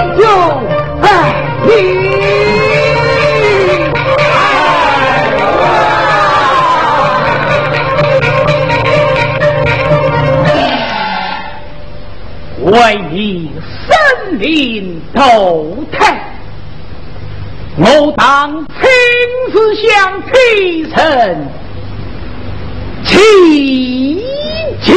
祭酒在天。为你生灵投胎，我当亲自向天神祈求。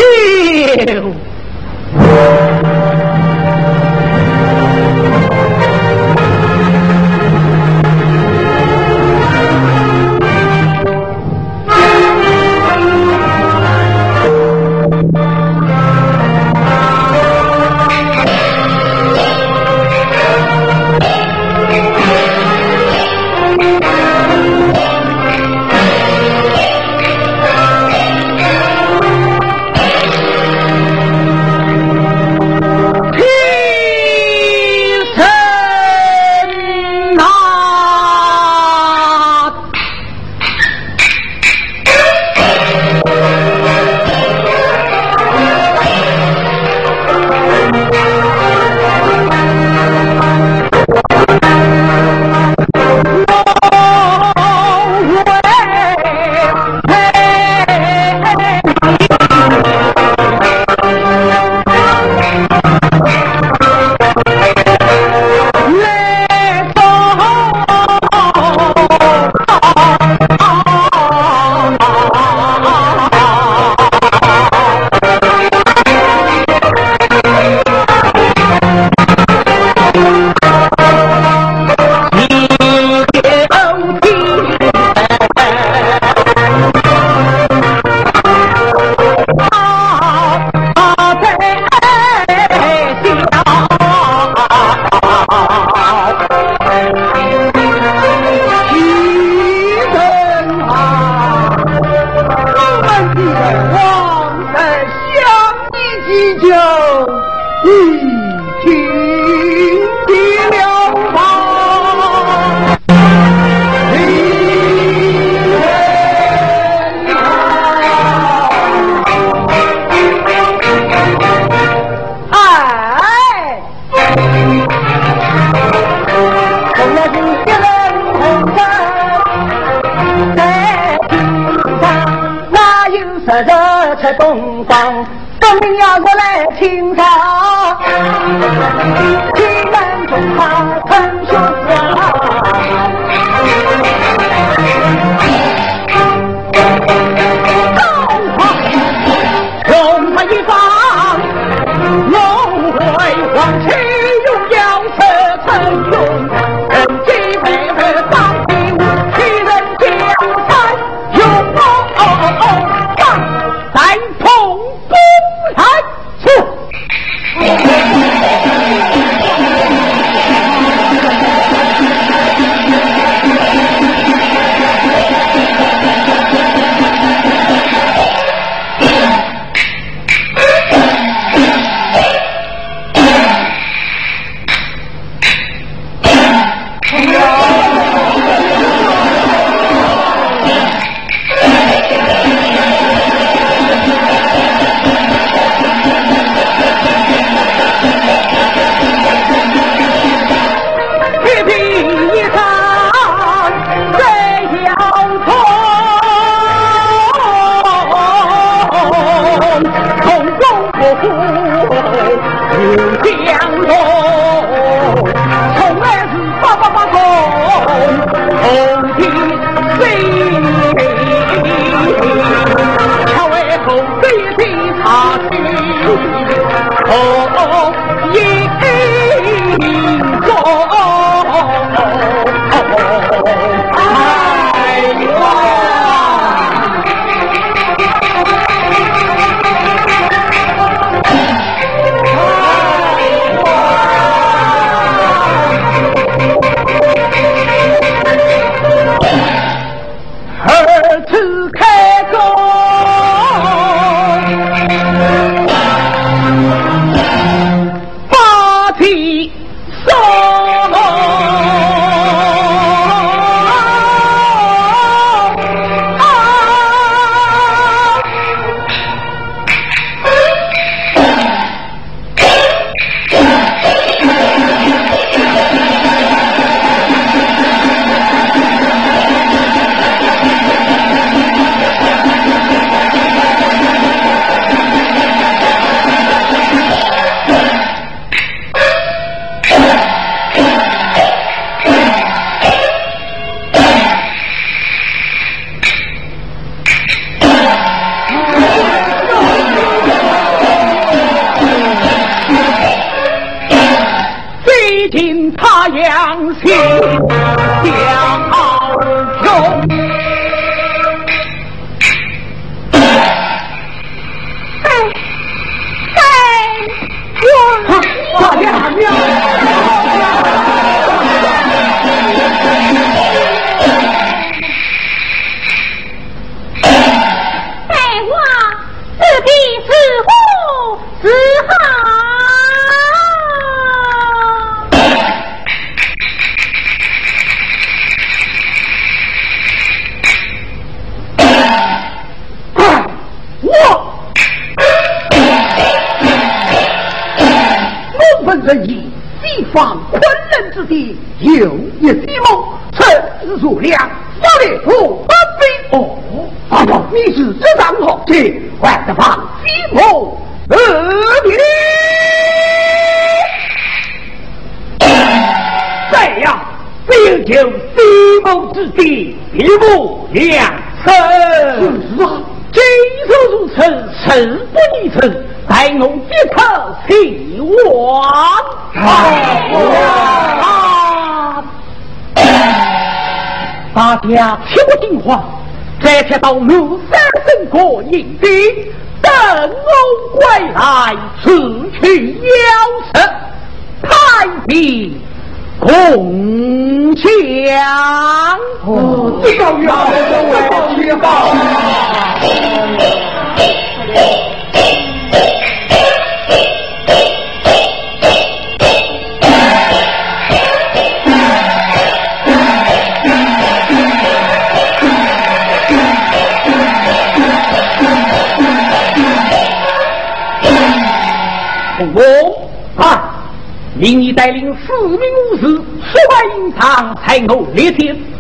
带领四名武士率营上山后猎天。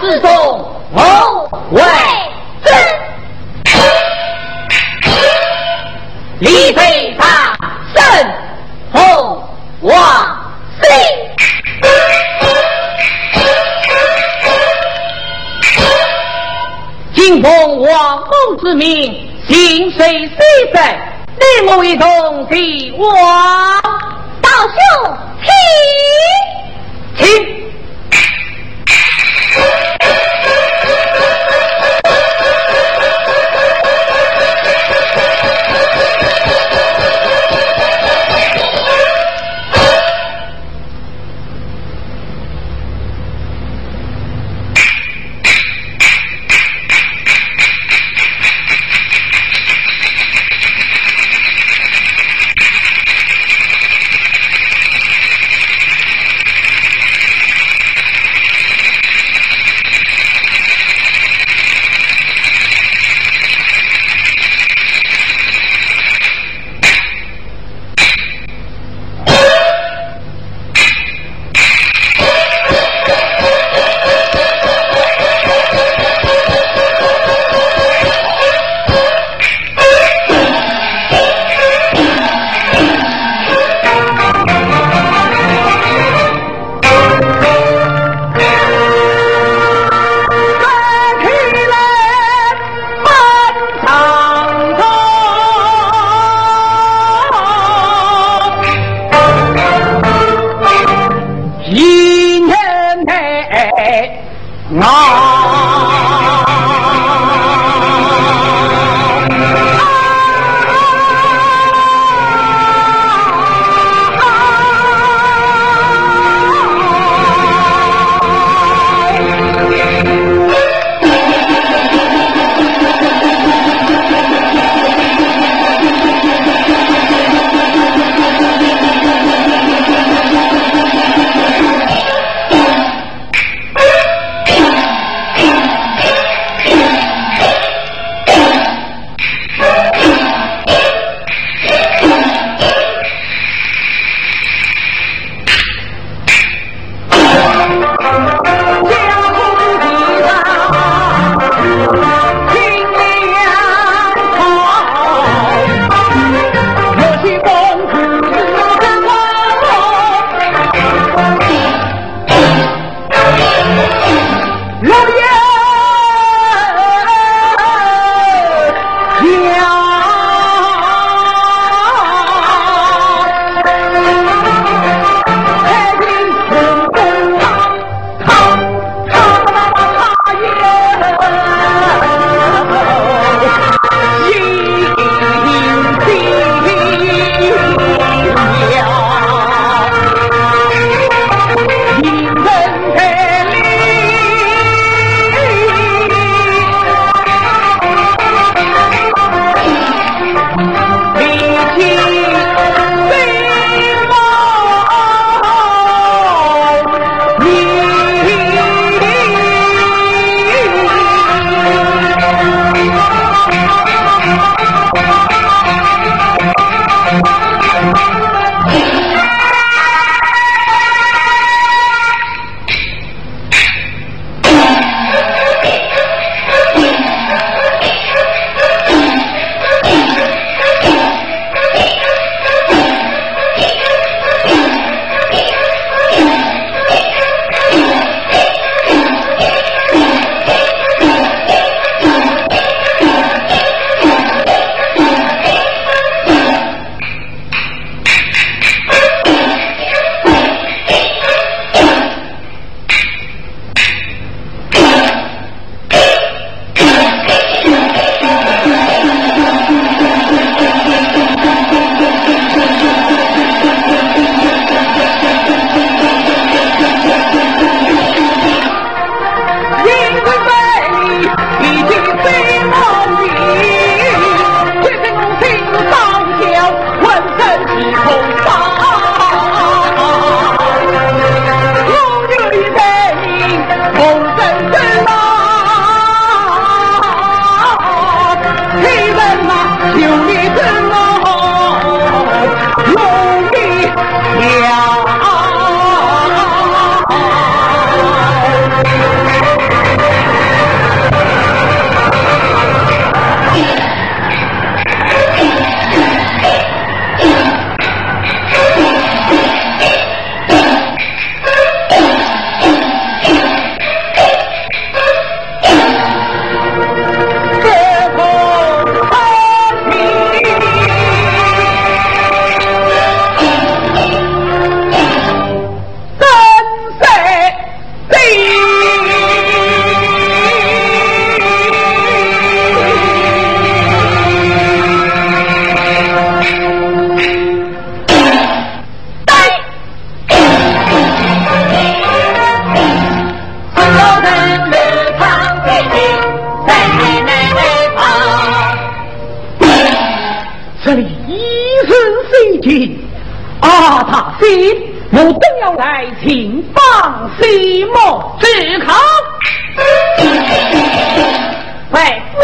自中谋外争，李飞他胜后王飞。今奉王公之命，行水西塞，你我一同替王道兄请，请。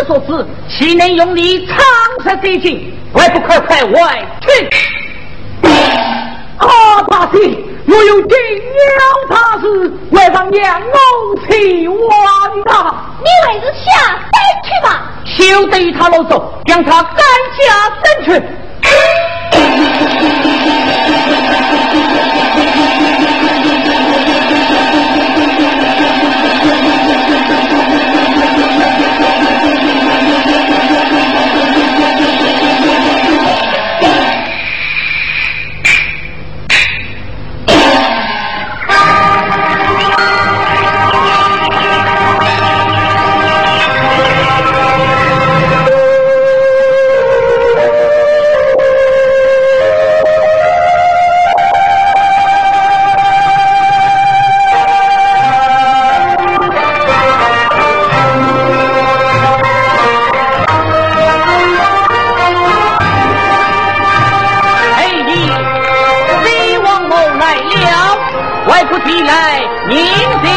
所知，岂能用你长舌之情，为不快快外去？阿，大喜，我有紧要大事，为让娘我去完他。你还是下山去吧。休得他啰嗦，将他赶下山去。未来，明天。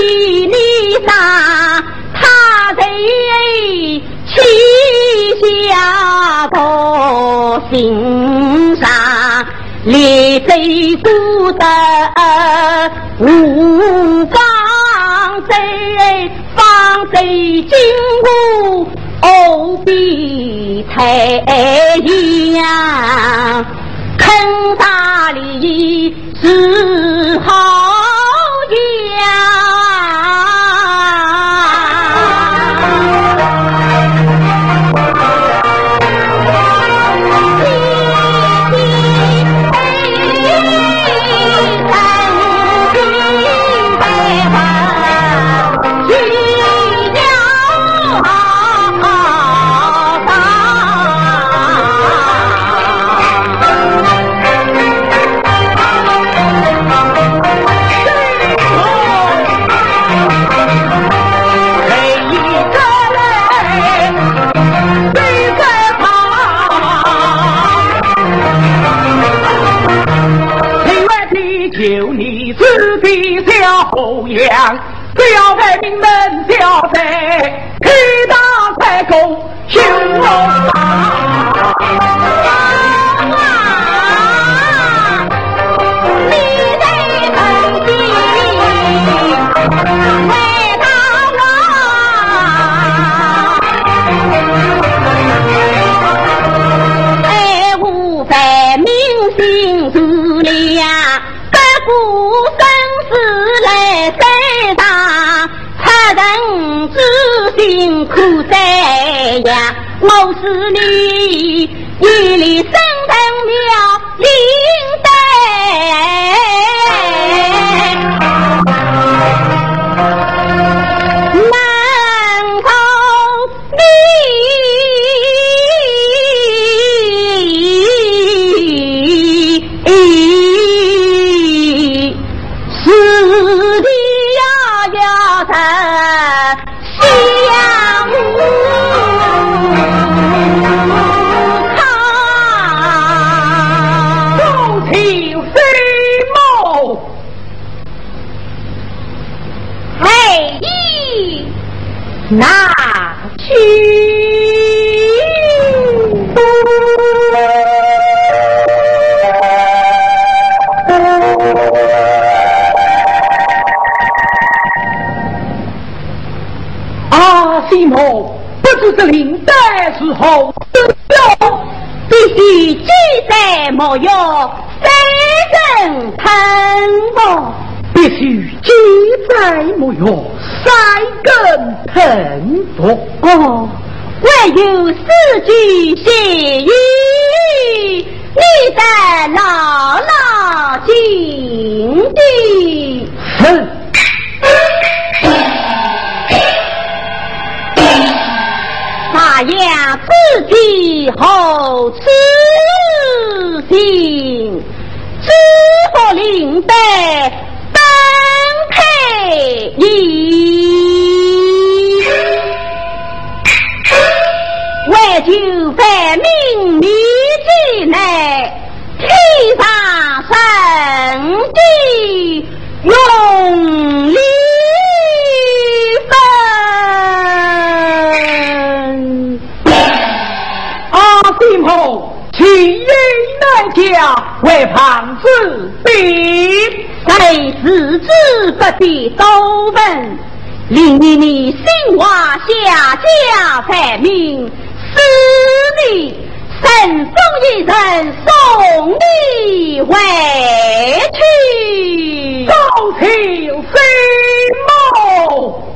的泥沙，他在七下高心上，立碑住的五方在方在金屋后壁太呀。坑大里是好家。求你指点小胡杨，不要在名门叫在黑大太公修龙。拿去！载莫有。三根藤佛哦，唯有四句写语，你得牢牢记的。哼。大爷自己好痴心，知否领得？你为求在明理之内，天上神的用力分。阿弟母，其言难讲，为胖子病。在自知不必多问，令你你心怀下家才名是你神风一人送你回去，高情飞梦。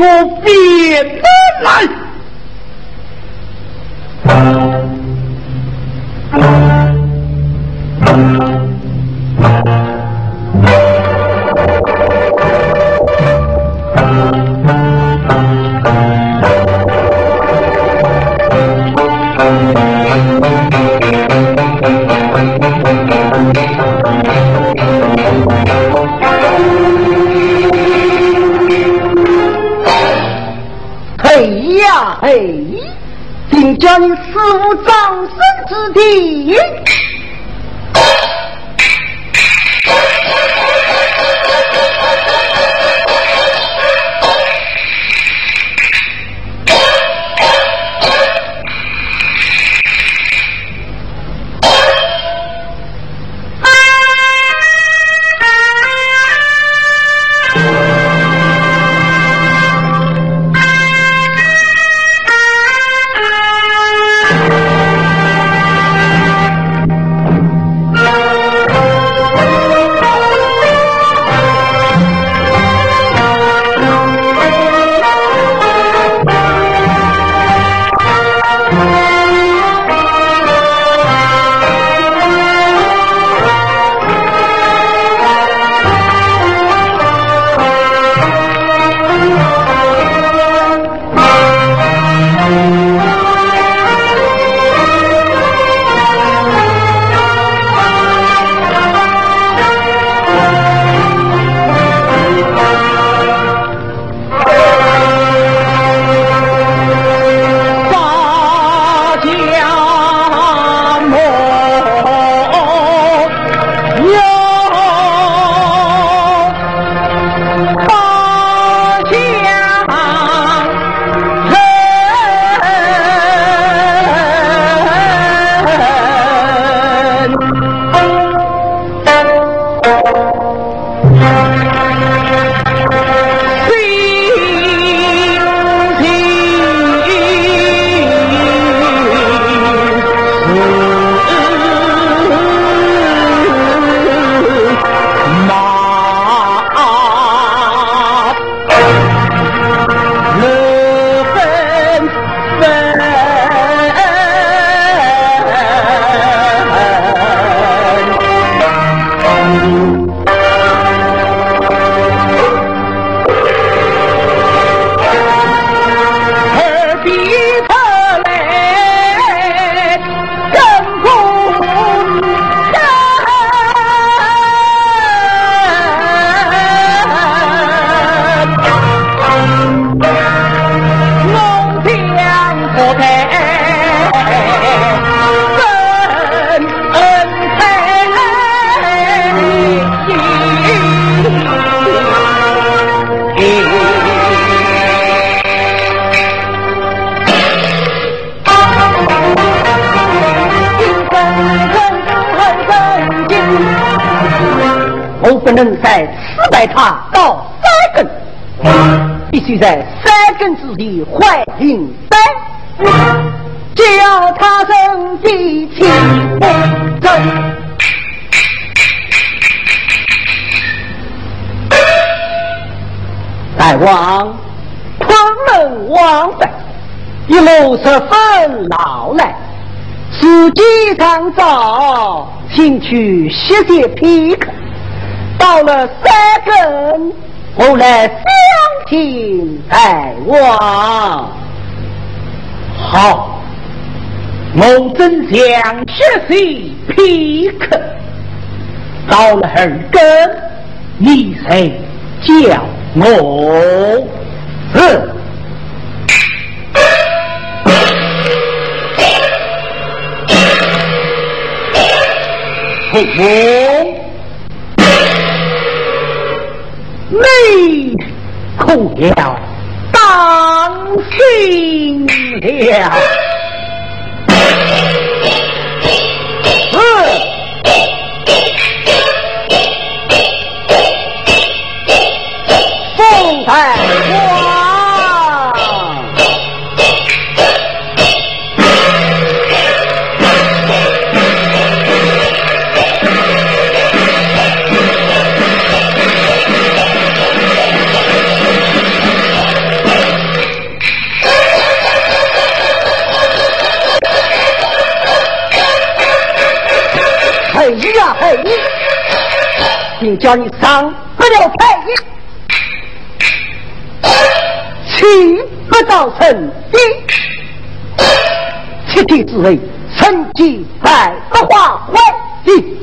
变来。在三更之地怀孕三，叫他生地气不争。大王，昆仑王妃一路十分劳累，时机尚早，请去歇歇片刻。到了三更，我来相亲大王。好，我真想歇息片刻。到了二更，你才叫我。是。我。你哭了，当心了。奉太。叫你上不了台，气不到成地，七天之内，成绩百不化坏。的，